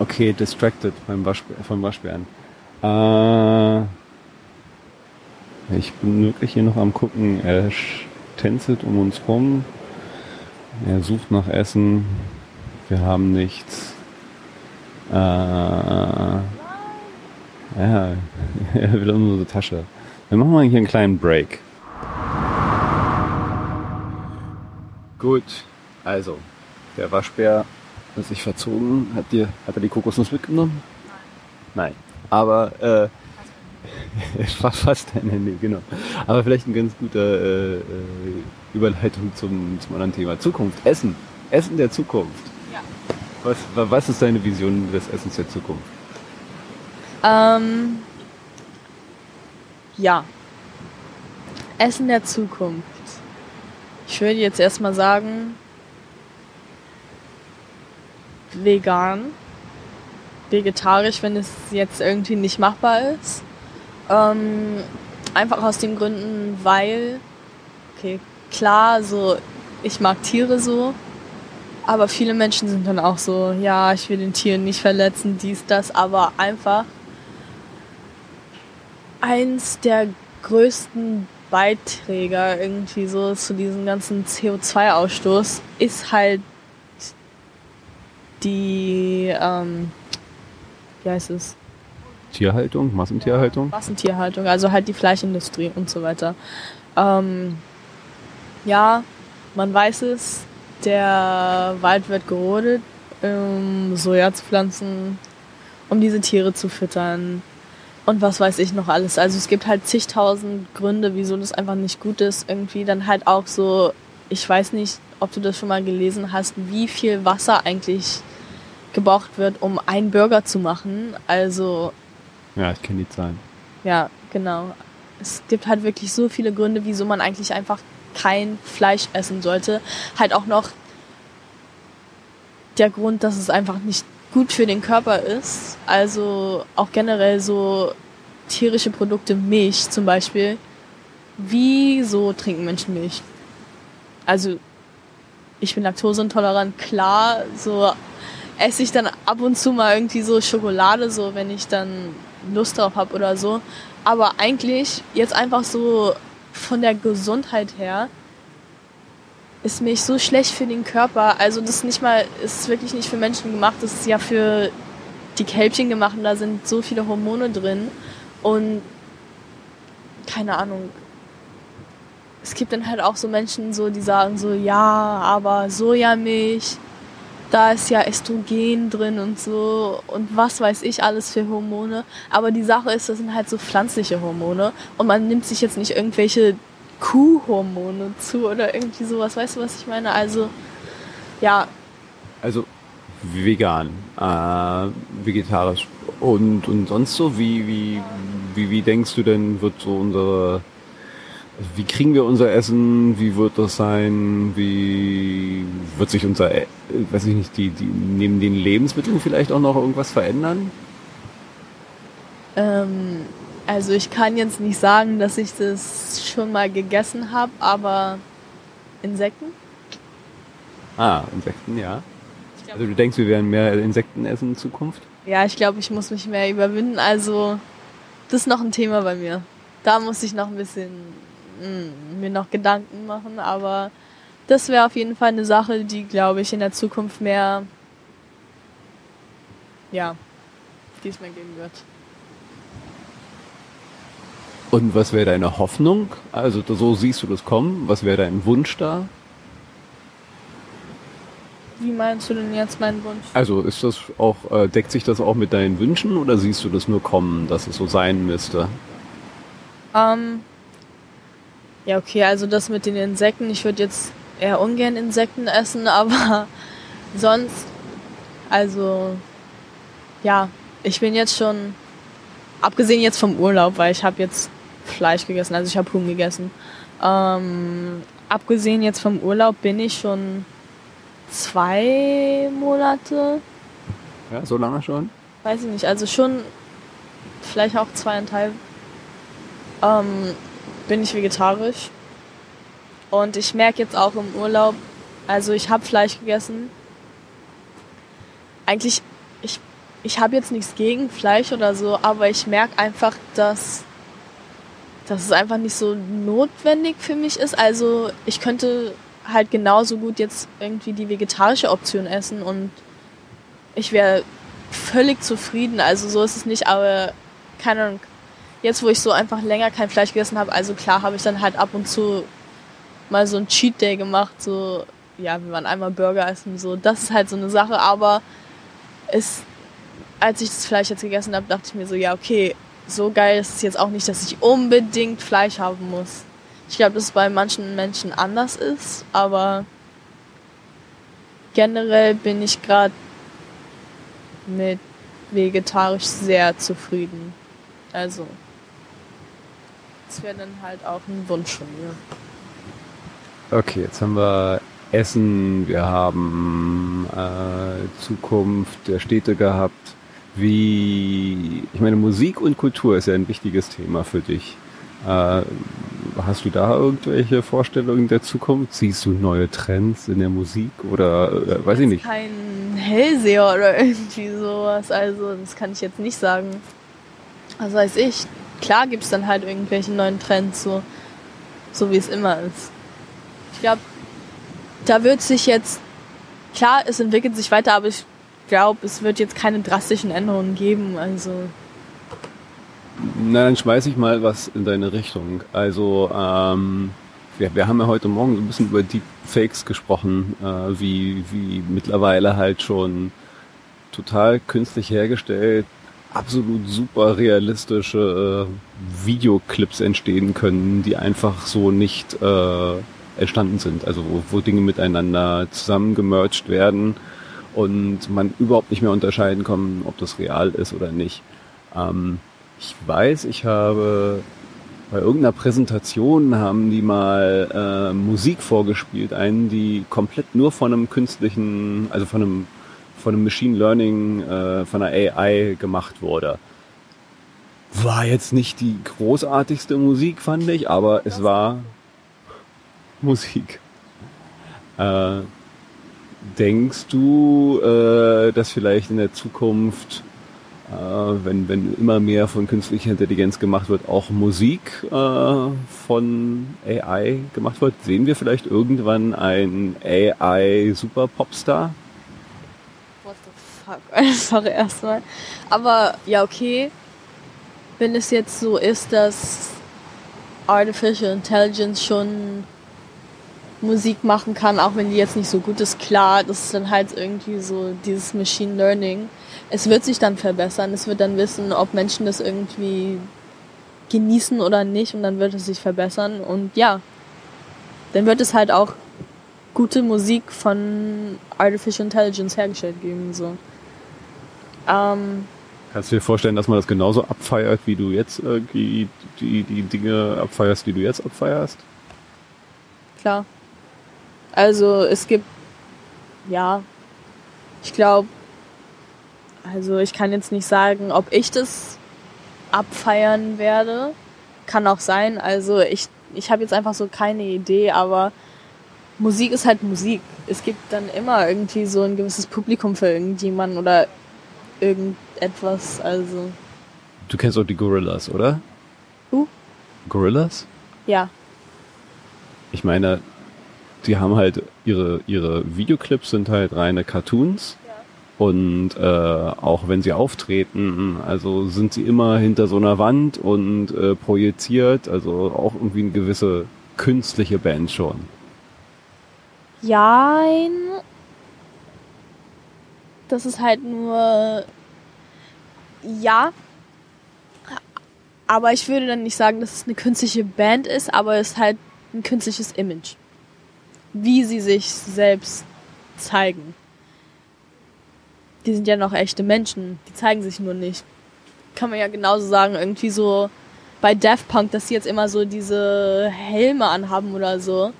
Okay, distracted beim Waschbär, vom Waschbären. Äh, ich bin wirklich hier noch am gucken. Er tänzelt um uns rum. Er sucht nach Essen. Wir haben nichts. Äh, ja, *laughs* er will unsere Tasche. Wir machen mal hier einen kleinen Break. Gut, also der Waschbär hat sich verzogen. Hat, dir, hat er die Kokosnuss mitgenommen? Nein. Nein. Aber äh, *laughs* fast ein Handy, genau. Aber vielleicht ein ganz guter äh, äh, Überleitung zum, zum anderen Thema. Zukunft, Essen. Essen der Zukunft. Was, was ist deine Vision des Essens der Zukunft? Ähm, ja. Essen der Zukunft. Ich würde jetzt erstmal sagen, vegan. Vegetarisch, wenn es jetzt irgendwie nicht machbar ist. Ähm, einfach aus den Gründen, weil, okay, klar, so, ich mag Tiere so, aber viele Menschen sind dann auch so, ja, ich will den Tieren nicht verletzen, dies, das, aber einfach eins der größten Beiträger irgendwie so zu diesem ganzen CO2-Ausstoß ist halt die, ähm, wie heißt es? Tierhaltung, Massentierhaltung? Massentierhaltung, also halt die Fleischindustrie und so weiter. Ähm, ja, man weiß es, der Wald wird gerodet, um Soja zu pflanzen, um diese Tiere zu füttern und was weiß ich noch alles. Also es gibt halt zigtausend Gründe, wieso das einfach nicht gut ist. Irgendwie dann halt auch so, ich weiß nicht, ob du das schon mal gelesen hast, wie viel Wasser eigentlich gebraucht wird, um einen Burger zu machen. Also. Ja, ich kenne die Zahlen. Ja, genau. Es gibt halt wirklich so viele Gründe, wieso man eigentlich einfach kein Fleisch essen sollte. Halt auch noch der Grund, dass es einfach nicht gut für den Körper ist. Also auch generell so tierische Produkte, Milch zum Beispiel. Wieso trinken Menschen Milch? Also ich bin laktoseintolerant, klar, so esse ich dann ab und zu mal irgendwie so Schokolade, so wenn ich dann Lust drauf habe oder so. Aber eigentlich jetzt einfach so von der Gesundheit her ist mich so schlecht für den Körper. Also das ist nicht mal, ist wirklich nicht für Menschen gemacht, das ist ja für die Kälbchen gemacht und da sind so viele Hormone drin und keine Ahnung. Es gibt dann halt auch so Menschen, so, die sagen so, ja, aber Sojamilch, da ist ja Östrogen drin und so und was weiß ich alles für Hormone. Aber die Sache ist, das sind halt so pflanzliche Hormone und man nimmt sich jetzt nicht irgendwelche Kuhhormone zu oder irgendwie sowas. Weißt du, was ich meine? Also, ja. Also vegan, äh, vegetarisch und, und sonst so, wie, wie, wie, wie denkst du denn, wird so unsere also wie kriegen wir unser Essen? Wie wird das sein? Wie wird sich unser, äh, weiß ich nicht, die, die neben den Lebensmitteln vielleicht auch noch irgendwas verändern? Ähm, also ich kann jetzt nicht sagen, dass ich das schon mal gegessen habe, aber Insekten? Ah, Insekten, ja. Also du denkst, wir werden mehr Insekten essen in Zukunft? Ja, ich glaube, ich muss mich mehr überwinden. Also das ist noch ein Thema bei mir. Da muss ich noch ein bisschen mir noch Gedanken machen, aber das wäre auf jeden Fall eine Sache, die, glaube ich, in der Zukunft mehr, ja, die es mir geben wird. Und was wäre deine Hoffnung? Also so siehst du das kommen. Was wäre dein Wunsch da? Wie meinst du denn jetzt meinen Wunsch? Also ist das auch, äh, deckt sich das auch mit deinen Wünschen oder siehst du das nur kommen, dass es so sein müsste? Ähm, ja, okay, also das mit den Insekten, ich würde jetzt eher ungern Insekten essen, *laughs* aber sonst, also ja, ich bin jetzt schon, abgesehen jetzt vom Urlaub, weil ich habe jetzt Fleisch gegessen, also ich habe Huhn gegessen. Ähm, abgesehen jetzt vom Urlaub bin ich schon zwei Monate. Ja, so lange schon? Weiß ich nicht, also schon vielleicht auch zweieinhalb. Ähm, bin ich vegetarisch. Und ich merke jetzt auch im Urlaub, also ich habe Fleisch gegessen. Eigentlich, ich, ich habe jetzt nichts gegen Fleisch oder so, aber ich merke einfach, dass, dass es einfach nicht so notwendig für mich ist. Also ich könnte halt genauso gut jetzt irgendwie die vegetarische Option essen und ich wäre völlig zufrieden. Also so ist es nicht, aber keine Ahnung, jetzt, wo ich so einfach länger kein Fleisch gegessen habe, also klar habe ich dann halt ab und zu mal so ein Cheat Day gemacht, so, ja, wir waren einmal Burger essen, so, das ist halt so eine Sache, aber es, als ich das Fleisch jetzt gegessen habe, dachte ich mir so, ja, okay, so geil ist es jetzt auch nicht, dass ich unbedingt Fleisch haben muss. Ich glaube, dass es bei manchen Menschen anders ist, aber generell bin ich gerade mit vegetarisch sehr zufrieden. Also das wäre dann halt auch ein Wunsch von mir. Okay, jetzt haben wir Essen, wir haben äh, Zukunft der Städte gehabt. Wie, ich meine, Musik und Kultur ist ja ein wichtiges Thema für dich. Äh, hast du da irgendwelche Vorstellungen der Zukunft? Siehst du neue Trends in der Musik oder äh, weiß ich nicht? Kein Hellseher oder *laughs* irgendwie sowas. Also das kann ich jetzt nicht sagen. Was weiß ich klar gibt es dann halt irgendwelche neuen Trends, so, so wie es immer ist. Ich glaube, da wird sich jetzt, klar, es entwickelt sich weiter, aber ich glaube, es wird jetzt keine drastischen Änderungen geben, also. Na, dann schmeiße ich mal was in deine Richtung. Also, ähm, wir, wir haben ja heute Morgen so ein bisschen über Deepfakes gesprochen, äh, wie, wie mittlerweile halt schon total künstlich hergestellt absolut super realistische äh, Videoclips entstehen können, die einfach so nicht äh, entstanden sind. Also wo, wo Dinge miteinander zusammengemerged werden und man überhaupt nicht mehr unterscheiden kann, ob das real ist oder nicht. Ähm, ich weiß, ich habe bei irgendeiner Präsentation haben die mal äh, Musik vorgespielt, einen, die komplett nur von einem künstlichen, also von einem von einem Machine Learning, äh, von einer AI gemacht wurde. War jetzt nicht die großartigste Musik, fand ich, aber es war Musik. Äh, denkst du, äh, dass vielleicht in der Zukunft äh, wenn, wenn immer mehr von künstlicher Intelligenz gemacht wird, auch Musik äh, von AI gemacht wird? Sehen wir vielleicht irgendwann ein AI-Super-Popstar? Fuck? *laughs* Einfach erstmal. Aber ja, okay. Wenn es jetzt so ist, dass Artificial Intelligence schon Musik machen kann, auch wenn die jetzt nicht so gut ist, klar, das ist dann halt irgendwie so dieses Machine Learning. Es wird sich dann verbessern, es wird dann wissen, ob Menschen das irgendwie genießen oder nicht und dann wird es sich verbessern und ja, dann wird es halt auch gute Musik von Artificial Intelligence hergestellt geben, so. Ähm, Kannst du dir vorstellen, dass man das genauso abfeiert, wie du jetzt irgendwie die, die Dinge abfeierst, die du jetzt abfeierst? Klar. Also es gibt, ja, ich glaube, also ich kann jetzt nicht sagen, ob ich das abfeiern werde. Kann auch sein. Also ich, ich habe jetzt einfach so keine Idee, aber Musik ist halt Musik. Es gibt dann immer irgendwie so ein gewisses Publikum für irgendjemanden oder irgendetwas. Also. Du kennst auch die Gorillas, oder? Uh? Gorillas? Ja. Ich meine, die haben halt ihre, ihre Videoclips sind halt reine Cartoons. Ja. Und äh, auch wenn sie auftreten, also sind sie immer hinter so einer Wand und äh, projiziert, also auch irgendwie eine gewisse künstliche Band schon. Jein. Das ist halt nur. Ja. Aber ich würde dann nicht sagen, dass es eine künstliche Band ist, aber es ist halt ein künstliches Image wie sie sich selbst zeigen. Die sind ja noch echte Menschen, die zeigen sich nur nicht. Kann man ja genauso sagen, irgendwie so bei Daft Punk, dass sie jetzt immer so diese Helme anhaben oder so.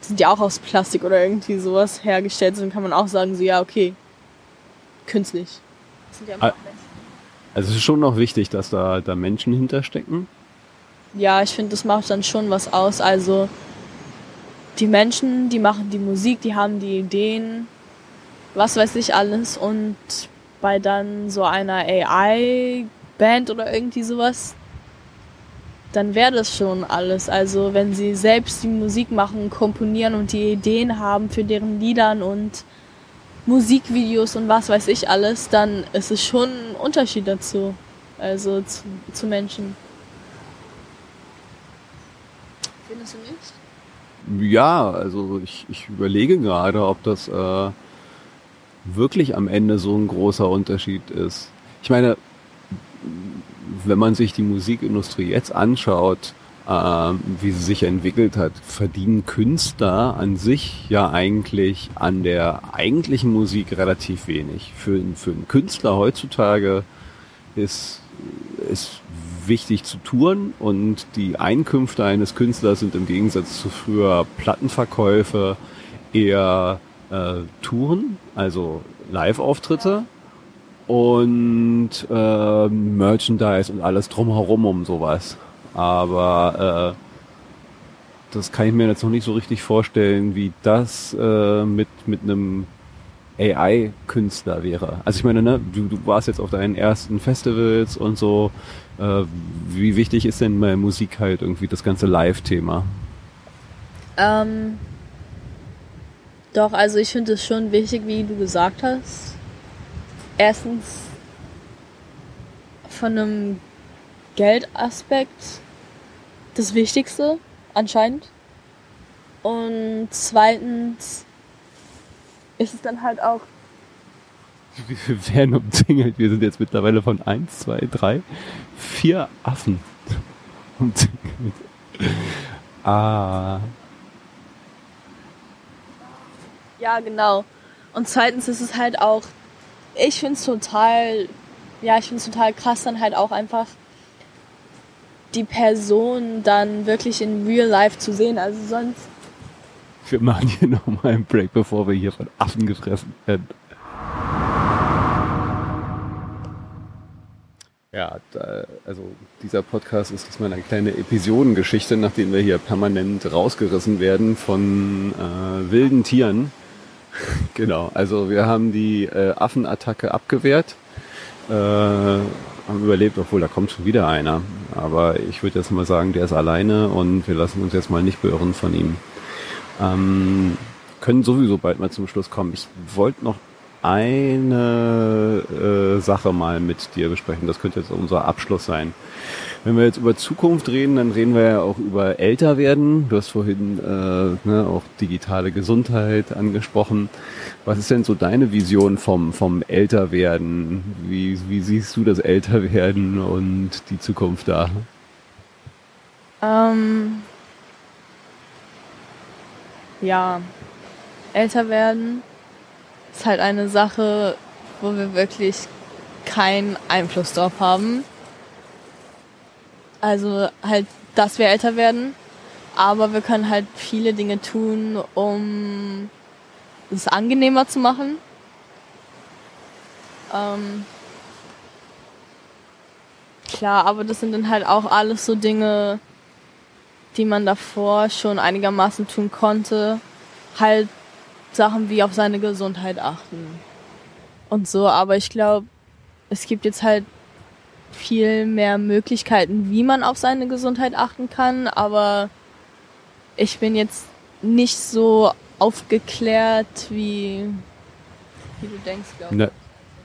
Sind ja auch aus Plastik oder irgendwie sowas hergestellt. Dann kann man auch sagen, so ja, okay, künstlich. Das sind ja immer ah, also es ist schon noch wichtig, dass da, da Menschen hinterstecken. Ja, ich finde, das macht dann schon was aus. Also die Menschen, die machen die Musik, die haben die Ideen, was weiß ich alles. Und bei dann so einer AI-Band oder irgendwie sowas, dann wäre das schon alles. Also wenn sie selbst die Musik machen, komponieren und die Ideen haben für deren Liedern und Musikvideos und was weiß ich alles, dann ist es schon ein Unterschied dazu. Also zu, zu Menschen. Findest du nicht? Ja, also ich, ich überlege gerade, ob das äh, wirklich am Ende so ein großer Unterschied ist. Ich meine, wenn man sich die Musikindustrie jetzt anschaut, wie sie sich entwickelt hat, verdienen Künstler an sich ja eigentlich an der eigentlichen Musik relativ wenig. Für, für einen Künstler heutzutage ist, ist wichtig zu touren und die Einkünfte eines Künstlers sind im Gegensatz zu früher Plattenverkäufe eher äh, Touren, also Live-Auftritte und äh, Merchandise und alles drumherum um sowas. Aber äh, das kann ich mir jetzt noch nicht so richtig vorstellen, wie das äh, mit, mit einem AI-Künstler wäre. Also ich meine, ne, du, du warst jetzt auf deinen ersten Festivals und so. Äh, wie wichtig ist denn bei Musik halt irgendwie das ganze Live-Thema? Ähm, doch, also ich finde es schon wichtig, wie du gesagt hast. Erstens von einem Geldaspekt das Wichtigste, anscheinend. Und zweitens ist es dann halt auch. *laughs* Wir werden umzingelt. Wir sind jetzt mittlerweile von 1, 2, 3, 4 Affen *laughs* umzingelt. Ah. Ja, genau. Und zweitens ist es halt auch, ich finde es total, ja, ich finde es total krass, dann halt auch einfach die Person dann wirklich in real life zu sehen. Also sonst wir machen hier *laughs* nochmal einen Break, bevor wir hier von Affen gefressen werden. Ja, da, also dieser Podcast ist diesmal eine kleine Episodengeschichte, nachdem wir hier permanent rausgerissen werden von äh, wilden Tieren. *laughs* genau, also wir haben die äh, Affenattacke abgewehrt. äh, haben überlebt, obwohl da kommt schon wieder einer. Aber ich würde jetzt mal sagen, der ist alleine und wir lassen uns jetzt mal nicht beirren von ihm. Ähm, können sowieso bald mal zum Schluss kommen. Ich wollte noch eine äh, Sache mal mit dir besprechen. Das könnte jetzt unser Abschluss sein. Wenn wir jetzt über Zukunft reden, dann reden wir ja auch über älter werden. Du hast vorhin äh, ne, auch digitale Gesundheit angesprochen. Was ist denn so deine Vision vom, vom Älterwerden? Wie, wie siehst du das Älterwerden und die Zukunft da? Ähm, ja, älter werden ist halt eine Sache, wo wir wirklich keinen Einfluss drauf haben. Also halt, dass wir älter werden. Aber wir können halt viele Dinge tun, um es angenehmer zu machen. Ähm, klar, aber das sind dann halt auch alles so Dinge, die man davor schon einigermaßen tun konnte. Halt Sachen wie auf seine Gesundheit achten und so. Aber ich glaube, es gibt jetzt halt viel mehr Möglichkeiten, wie man auf seine Gesundheit achten kann. Aber ich bin jetzt nicht so aufgeklärt, wie, wie du denkst, glaube ich. Na,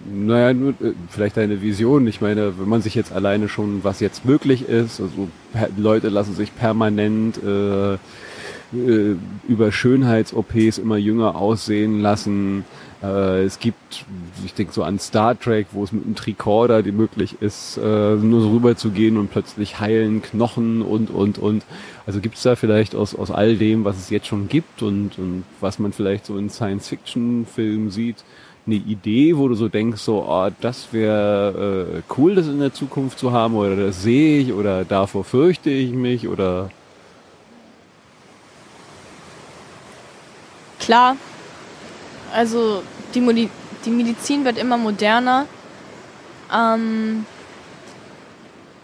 naja, nur äh, vielleicht eine Vision. Ich meine, wenn man sich jetzt alleine schon, was jetzt möglich ist, also Leute lassen sich permanent äh, äh, über Schönheits-OPs immer jünger aussehen lassen. Äh, es gibt, ich denke so an Star Trek, wo es mit einem Tricorder die möglich ist, äh, nur so rüber zu gehen und plötzlich heilen Knochen und, und, und. Also gibt es da vielleicht aus, aus all dem, was es jetzt schon gibt und, und was man vielleicht so in Science-Fiction-Filmen sieht, eine Idee, wo du so denkst, so, oh, das wäre äh, cool, das in der Zukunft zu haben oder das sehe ich oder davor fürchte ich mich oder klar, also die, Modi die Medizin wird immer moderner. Ähm,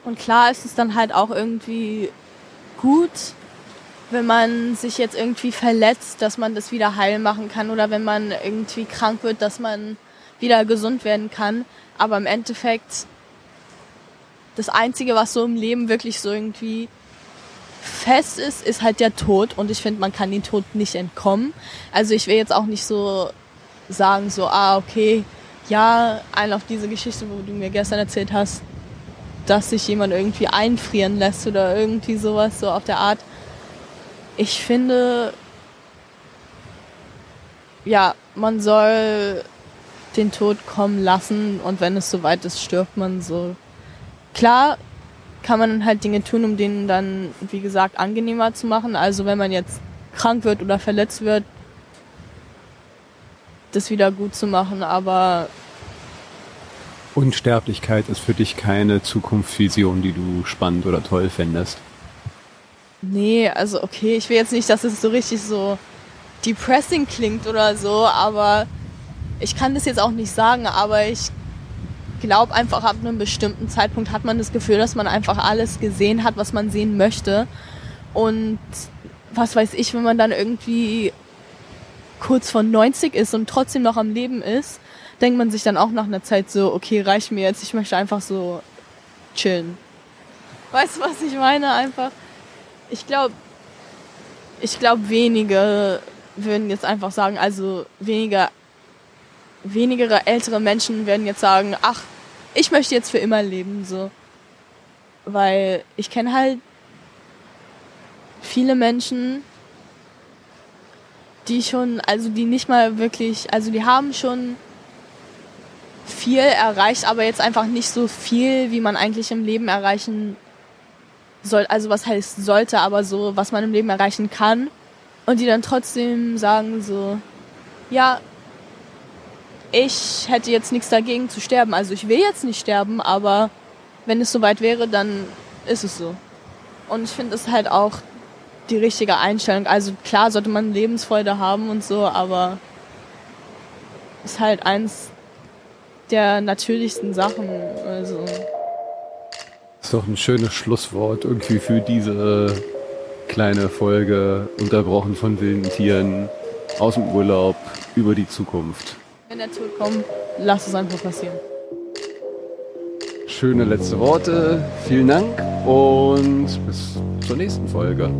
und klar ist es dann halt auch irgendwie gut, wenn man sich jetzt irgendwie verletzt, dass man das wieder heil machen kann oder wenn man irgendwie krank wird, dass man wieder gesund werden kann. Aber im Endeffekt, das Einzige, was so im Leben wirklich so irgendwie fest ist, ist halt der Tod und ich finde, man kann den Tod nicht entkommen. Also ich will jetzt auch nicht so sagen, so, ah, okay, ja, ein auf diese Geschichte, wo du mir gestern erzählt hast, dass sich jemand irgendwie einfrieren lässt oder irgendwie sowas, so auf der Art. Ich finde, ja, man soll den Tod kommen lassen und wenn es soweit ist, stirbt man so. Klar, kann man halt Dinge tun, um denen dann, wie gesagt, angenehmer zu machen. Also wenn man jetzt krank wird oder verletzt wird, das wieder gut zu machen, aber Unsterblichkeit ist für dich keine Zukunftsvision, die du spannend oder toll fändest. Nee, also okay, ich will jetzt nicht, dass es so richtig so depressing klingt oder so, aber ich kann das jetzt auch nicht sagen, aber ich glaube einfach, ab einem bestimmten Zeitpunkt hat man das Gefühl, dass man einfach alles gesehen hat, was man sehen möchte. Und was weiß ich, wenn man dann irgendwie kurz vor 90 ist und trotzdem noch am Leben ist, denkt man sich dann auch nach einer Zeit so, okay, reicht mir jetzt, ich möchte einfach so chillen. Weißt du, was ich meine? Einfach, ich glaube, ich glaube, wenige würden jetzt einfach sagen, also weniger, wenigere ältere Menschen werden jetzt sagen, ach, ich möchte jetzt für immer leben, so. Weil ich kenne halt viele Menschen, die schon, also die nicht mal wirklich, also die haben schon viel erreicht, aber jetzt einfach nicht so viel, wie man eigentlich im Leben erreichen soll. Also was heißt sollte, aber so, was man im Leben erreichen kann. Und die dann trotzdem sagen so, ja, ich hätte jetzt nichts dagegen zu sterben. Also ich will jetzt nicht sterben, aber wenn es soweit wäre, dann ist es so. Und ich finde es halt auch die richtige Einstellung. Also klar sollte man Lebensfreude haben und so, aber ist halt eins der natürlichsten Sachen. Also. Ist doch ein schönes Schlusswort irgendwie für diese kleine Folge, unterbrochen von wilden Tieren, aus dem Urlaub, über die Zukunft. Wenn der Tod kommt, lass es einfach passieren. schöne letzte Worte. Vielen Dank und bis zur nächsten Folge.